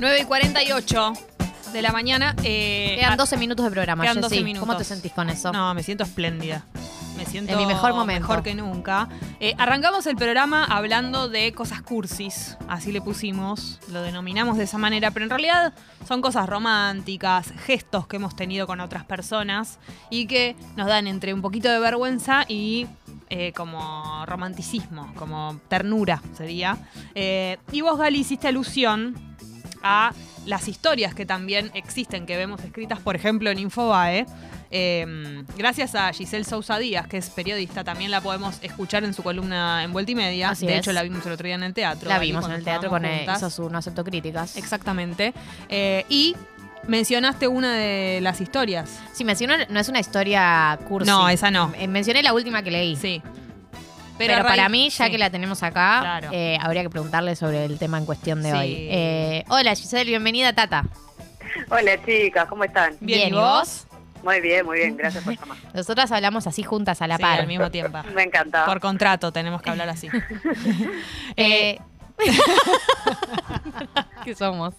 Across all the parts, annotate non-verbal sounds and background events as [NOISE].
9 y 48 de la mañana. eh, Quedan ah, 12 minutos de programa, quedan Jessy. 12 minutos. ¿Cómo te sentís con eso? No, me siento espléndida. Me siento En mi mejor momento. mejor que nunca. Eh, arrancamos el programa hablando de cosas cursis, así le pusimos, lo denominamos de esa manera, pero en realidad son cosas románticas, gestos que hemos tenido con otras personas y que nos dan entre un poquito de vergüenza y eh, como romanticismo, como ternura sería. Eh, y vos, Gali, hiciste alusión a las historias que también existen, que vemos escritas, por ejemplo, en Infobae. Eh, gracias a Giselle Sousa Díaz, que es periodista, también la podemos escuchar en su columna en Vuelta y Media. Así de es. hecho, la vimos el otro día en el teatro. La vimos en el teatro con estábamos eh, juntas. hizo su No acepto críticas. Exactamente. Eh, y mencionaste una de las historias. Sí, mencionó, no es una historia cursi. No, esa no. Eh, Mencioné la última que leí. Sí. Pero, para mí, ya sí. que la tenemos acá, Claro. eh, habría que preguntarle sobre el tema en cuestión de Sí. hoy. Eh, hola, Giselle, bienvenida, Tata. Hola chicas, ¿cómo están? Bien, Bien, ¿y ¿y vos? Muy bien, muy bien, gracias por [LAUGHS] llamar. Nosotras hablamos así juntas a la Sí, par. al mismo tiempo. [LAUGHS] Me encanta. Por contrato tenemos que hablar así. [LAUGHS] Eh, ¿Qué somos?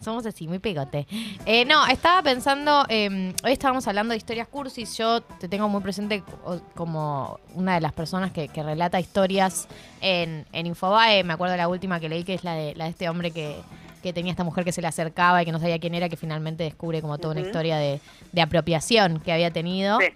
Somos así, muy pegote. Eh, no, estaba pensando, eh, hoy estábamos hablando de historias cursis, yo te tengo muy presente co- como una de las personas que, que relata historias en, en Infobae, me acuerdo de la última que leí, que es la de, la de este hombre que, que tenía esta mujer que se le acercaba y que no sabía quién era, que finalmente descubre como toda una historia de, de apropiación que había tenido. Sí,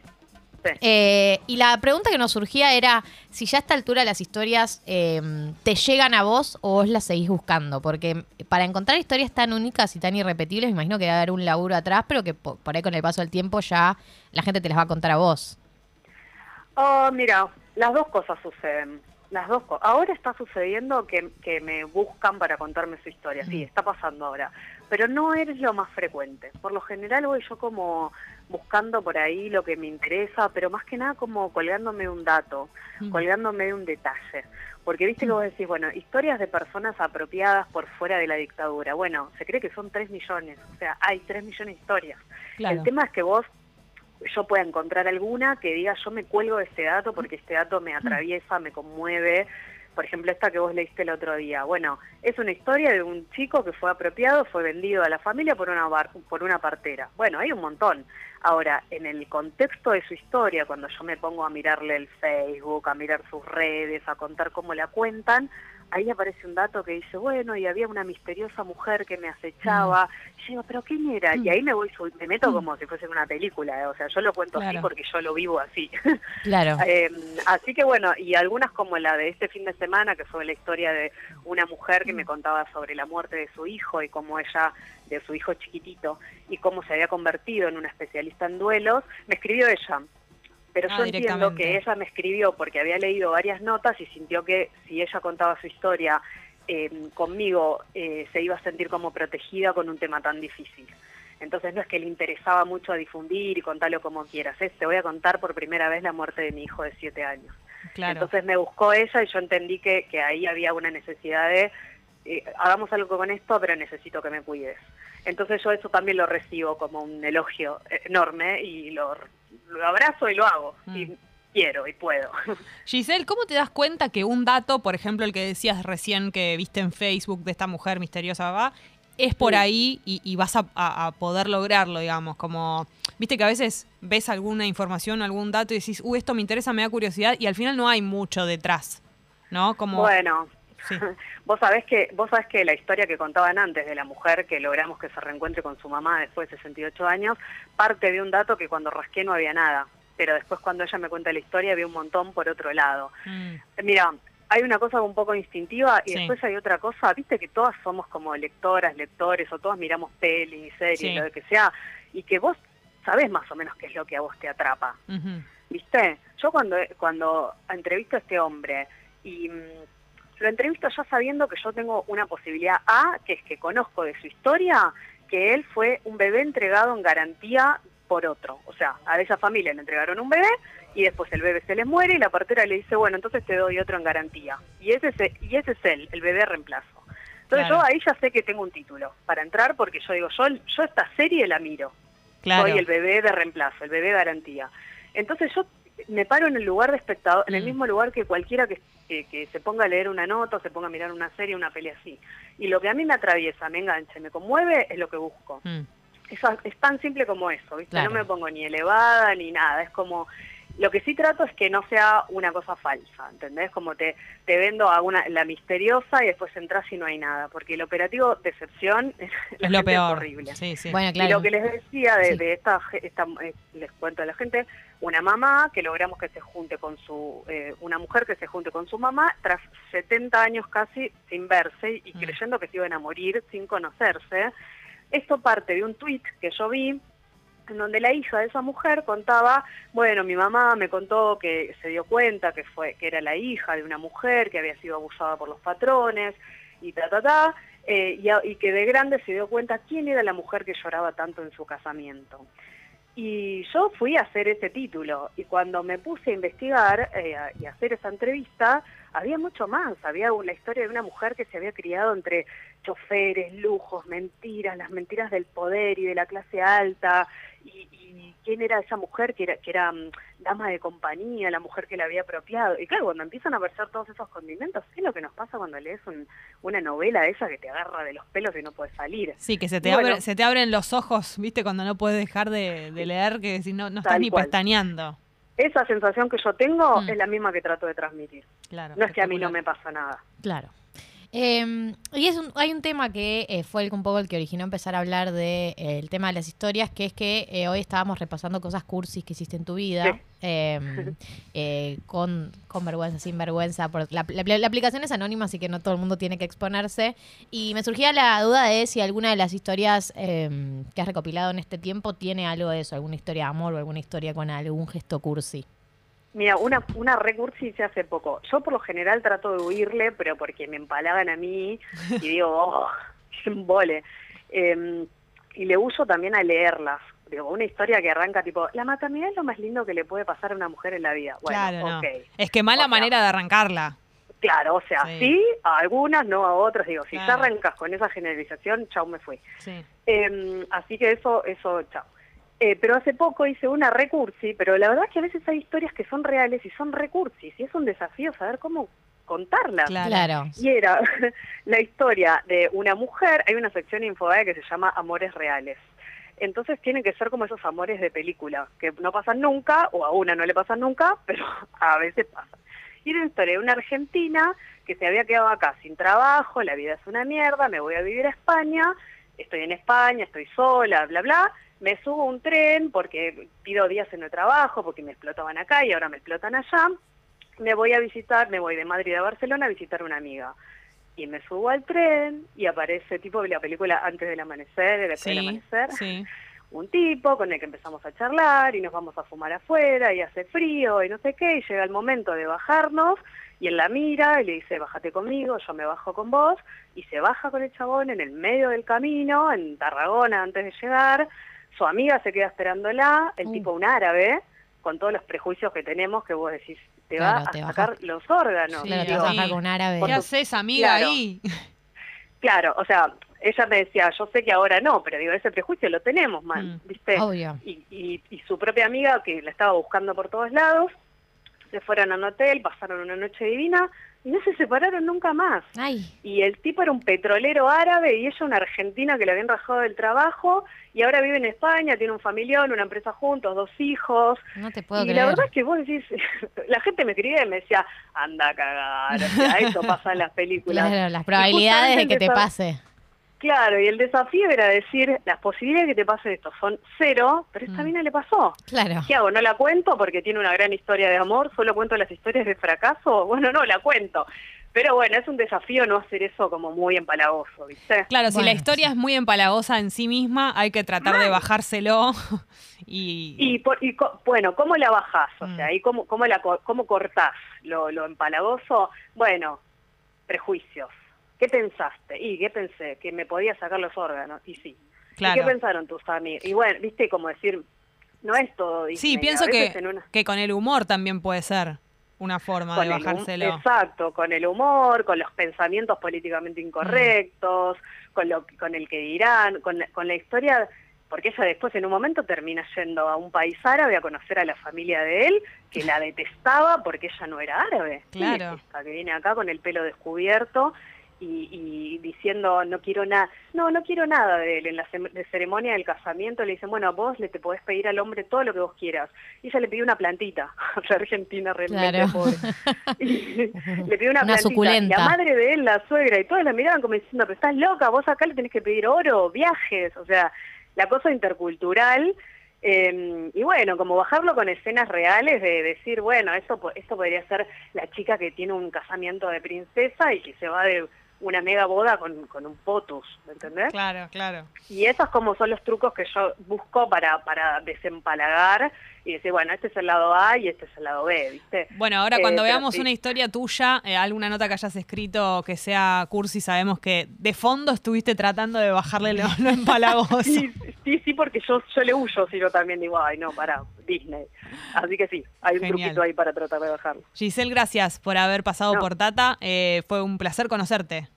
sí. Eh, y la pregunta que nos surgía era si ya a esta altura las historias eh, te llegan a vos o vos las seguís buscando. Porque para encontrar historias tan únicas y tan irrepetibles, me imagino que debe haber un laburo atrás, pero que po- por ahí con el paso del tiempo ya la gente te las va a contar a vos. Oh, mira, las dos cosas suceden. Las dos cosas. Ahora está sucediendo que, que me buscan para contarme su historia. Sí, está pasando ahora. Pero no es lo más frecuente. Por lo general voy yo como buscando por ahí lo que me interesa, pero más que nada como colgándome de un dato, Mm. colgándome de un detalle. Porque viste que vos decís, bueno, historias de personas apropiadas por fuera de la dictadura. Bueno, se cree que son 3 millones. O sea, hay 3 millones de historias. Claro. El tema es que vos, yo pueda encontrar alguna que diga yo me cuelgo de este dato porque este dato me atraviesa, me conmueve. Por ejemplo, esta que vos leíste el otro día. Bueno, es una historia de un chico que fue apropiado, fue vendido a la familia por una, bar- por una partera. Bueno, hay un montón. Ahora, en el contexto de su historia, cuando yo me pongo a mirarle el Facebook, a mirar sus redes, a contar cómo la cuentan, ahí aparece un dato que dice, bueno, y había una misteriosa mujer que me acechaba. Y yo digo, ¿pero quién era? Y ahí me voy, me meto como si fuese una película, ¿eh? o sea, yo lo cuento así porque yo lo vivo así. [LAUGHS] Claro. Eh, así que bueno, y algunas como la de este fin de semana, que fue la historia de una mujer que me contaba sobre la muerte de su hijo y cómo ella, de su hijo chiquitito, y cómo se había convertido en una especialista en duelos, me escribió ella. Pero Ah, yo entiendo que ella me escribió porque había leído varias notas y sintió que si ella contaba su historia eh, conmigo eh, se iba a sentir como protegida con un tema tan difícil. Entonces no es que le interesaba mucho a difundir y contarlo como quieras, es, te voy a contar por primera vez la muerte de mi hijo de siete años. Claro. Entonces me buscó ella y yo entendí que, que ahí había una necesidad de, eh, hagamos algo con esto, pero necesito que me cuides. Entonces yo eso también lo recibo como un elogio enorme y lo, lo abrazo y lo hago. Mm. Y quiero y puedo. [LAUGHS] Giselle, ¿cómo te das cuenta que un dato, por ejemplo, el que decías recién que viste en Facebook de esta mujer misteriosa, va, es por Sí. ahí y, y vas a, a- a poder lograrlo, digamos? Como, viste que a veces ves alguna información, algún dato y decís, uy, esto me interesa, me da curiosidad, y al final no hay mucho detrás, ¿no? Como, Bueno, sí. [LAUGHS] vos sabés que vos sabés que la historia que contaban antes de la mujer que logramos que se reencuentre con su mamá después de 68 años parte de un dato que cuando rasqué no había nada, pero después cuando ella me cuenta la historia había un montón por otro lado. Mm, Mira, hay una cosa un poco instintiva y Sí. después hay otra cosa, viste que todas somos como lectoras, lectores o todas miramos pelis, series, Sí. lo que sea, y que vos sabés más o menos qué es lo que a vos te atrapa. ¿Viste? Yo cuando, cuando entrevisto a este hombre y mm, lo entrevisto ya sabiendo que yo tengo una posibilidad A, que es que conozco de su historia, que él fue un bebé entregado en garantía por otro. O sea, a esa familia le entregaron un bebé y después el bebé se les muere y la partera le dice, bueno, entonces te doy otro en garantía. Y ese es, e- y ese es él, el bebé reemplazo. Entonces Claro. yo ahí ya sé que tengo un título para entrar porque yo digo, yo, yo esta serie la miro. Claro. Soy el bebé de reemplazo, el bebé garantía. Entonces yo me paro en el lugar de espectador, en el Mm. mismo lugar que cualquiera que, que, que se ponga a leer una nota, o se ponga a mirar una serie, una peli así. Y lo que a mí me atraviesa, me engancha, me conmueve, es lo que busco. Mm. Es, a- es tan simple como eso, ¿viste? Claro. No me pongo ni elevada ni nada, es como... Lo que sí trato es que no sea una cosa falsa, ¿entendés? Como te, te vendo a una, la misteriosa y después entras y no hay nada, porque el operativo decepción [LAUGHS] Es lo peor. horrible. Sí, sí. Bueno, Y claro. lo que les decía de, Sí. de esta, ge- esta eh, les cuento a la gente, una mamá que logramos que se junte con su, eh, una mujer que se junte con su mamá tras 70 años casi sin verse y Mm. creyendo que se iban a morir sin conocerse. Esto parte de un tuit que yo vi en donde la hija de esa mujer contaba, bueno, mi mamá me contó que se dio cuenta que fue que era la hija de una mujer que había sido abusada por los patrones y ta ta ta, eh, y, que de grande se dio cuenta quién era la mujer que lloraba tanto en su casamiento. Y yo fui a hacer ese título y cuando me puse a investigar eh, y a hacer esa entrevista, había mucho más. Había una historia de una mujer que se había criado entre choferes, lujos, mentiras, las mentiras del poder y de la clase alta. Y, y quién era esa mujer que era, que era mm, dama de compañía, la mujer que la había apropiado. Y claro, cuando empiezan a aparecer todos esos condimentos, es lo que nos pasa cuando lees un- una novela de esa que te agarra de los pelos y no puedes salir. Sí, que se te, bueno. abre- se te abren los ojos, ¿viste? Cuando no puedes dejar de, de leer, que si no, no estás ni cual. pestañeando. Esa sensación que yo tengo Mm. es la misma que trato de transmitir. Claro. No es que a mí no me pasa nada. Claro. Eh, y es un- hay un tema que eh, fue el, un poco el que originó empezar a hablar del de, eh, el tema de las historias, que es que eh, hoy estábamos repasando cosas cursis que hiciste en tu vida, Sí. [LAUGHS] eh, con, con vergüenza, sin vergüenza. Por, la, la- la aplicación es anónima, así que no todo el mundo tiene que exponerse. Y me surgía la duda de si alguna de las historias eh, que has recopilado en este tiempo tiene algo de eso, alguna historia de amor o alguna historia con algún gesto cursi. Mira, una, una recursi hice hace poco. Yo por lo general trato de huirle, pero porque me empalagan a mí y digo, [LAUGHS] oh, embole. Eh, y le uso también a leerlas. Digo, una historia que arranca tipo, la maternidad es lo más lindo que le puede pasar a una mujer en la vida. Bueno, claro, no. ok. Es que mala O sea, manera de arrancarla. Claro, o sea, Sí. sí. a algunas, no a otras. Digo, si Claro. ya arrancas con esa generalización, chau, me fui. Sí. Eh, así que eso, eso, chao. Eh, pero hace poco hice una recursi, pero la verdad es que a veces hay historias que son reales y son recursis, y es un desafío saber cómo contarlas. Claro. Y era [LAUGHS] la historia de una mujer, hay una sección Infobae que se llama Amores Reales. Entonces tienen que ser como esos amores de película, que no pasan nunca, o a una no le pasan nunca, [LAUGHS] pero a veces pasan. Y era una historia de una argentina que se había quedado acá sin trabajo, la vida es una mierda, me voy a vivir a España, estoy en España, estoy sola, bla, bla. Me subo a un tren porque pido días en el trabajo, porque me explotaban acá y ahora me explotan allá. Me voy a visitar, me voy de Madrid a Barcelona a visitar a una amiga. Y me subo al tren y aparece tipo de la película Antes del Amanecer, después del Sí, Amanecer sí. [LAUGHS] un tipo con el que empezamos a charlar y nos vamos a fumar afuera y hace frío y no sé qué, y llega el momento de bajarnos y él la mira y le dice, bájate conmigo, yo me bajo con vos, y se baja con el chabón en el medio del camino, en Tarragona antes de llegar, su amiga se queda esperándola, el Uh. tipo un árabe, con todos los prejuicios que tenemos que vos decís, te Claro, va te a baja- sacar los órganos. Sí, Claro, te vas a sí. bajar con un árabe. ¿Qué haces, amiga, Claro. ahí? Claro, o sea, ella me decía, yo sé que ahora no, pero digo, ese prejuicio lo tenemos, man, Mm. ¿viste? Obvio. y, y, y su propia amiga que la estaba buscando por todos lados, se fueron a un hotel, pasaron una noche divina y no se separaron nunca más. Ay, Y el tipo era un petrolero árabe y ella una argentina que le habían rajado del trabajo y ahora vive en España, tiene un familión, una empresa juntos, dos hijos. no te puedo y creer. la verdad es que vos decís, [LAUGHS] la gente me escribía y me decía, anda a cagar, o sea, eso pasa en las películas. Claro, las probabilidades de que te pase. Claro, y el desafío era decir, las posibilidades de que te pase esto son cero, pero esta Mm. mina le pasó. Claro. ¿Qué hago? ¿No la cuento porque tiene una gran historia de amor? ¿Solo cuento las historias de fracaso? [LAUGHS] Bueno, no, la cuento. Pero bueno, es un desafío no hacer eso como muy empalagoso, ¿viste? Claro, si la historia sí. es muy empalagosa en sí misma, hay que tratar de bajárselo [LAUGHS] y... Y, por- y co- bueno, ¿cómo la bajás? O Mm. sea, ¿y cómo, cómo, la, co- cómo cortás lo, lo empalagoso? Bueno, prejuicios. ¿Qué pensaste? Y ¿qué pensé? Que me podía sacar los órganos. Y sí. ¿Y qué pensaron tus amigos? Y bueno, viste, como decir, no es todo Disney. Sí, pienso que, una- que con el humor también puede ser una forma con de el bajárselo. exacto, con el humor, con los pensamientos políticamente incorrectos, con lo con el que dirán, con la, con la historia porque ella después en un momento termina yendo a un país árabe a conocer a la familia de él, que la [LAUGHS] detestaba porque ella no era árabe. ¿Quién es Claro. esta que viene acá con el pelo descubierto y, y diciendo no quiero nada, no, no quiero nada de él. En la de ceremonia del casamiento le dicen, bueno, vos le te podés pedir al hombre todo lo que vos quieras. Y ella le pidió una plantita, [LAUGHS] la Argentina realmente Claro. pobre. [LAUGHS] Y le pidió una, Una plantita. suculenta. La madre de él, la suegra y todas la miraban como diciendo, pero estás loca, vos acá le tenés que pedir oro, viajes, o sea, la cosa intercultural. eh, y bueno, como bajarlo con escenas reales de decir, bueno, esto, po- esto podría ser la chica que tiene un casamiento de princesa y que se va de una mega boda con, con un potus, ¿me entendés? Claro, claro. Y esos como son los trucos que yo busco para, para desempalagar y decir, bueno, este es el lado A y este es el lado B, ¿viste? Bueno, ahora Eh, cuando veamos sí. una historia tuya, eh, alguna nota que hayas escrito que sea cursi, sabemos que de fondo estuviste tratando de bajarle lo, lo [LAUGHS] empalagoso. Sí, sí, sí, porque yo, yo le huyo, si yo también digo, ay, no, para Disney. Así que sí, hay un Genial. truquito ahí para tratar de bajarlo. Giselle, gracias por haber pasado No. por Tata. Eh, fue un placer conocerte.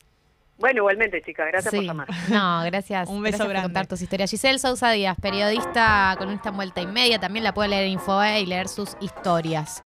Bueno, igualmente, chicas, gracias por llamar. No, gracias. Un beso gracias grande. por contar tus historias. Giselle Sousa Díaz, periodista con esta vuelta y media, también la puede leer en Infoe y leer sus historias.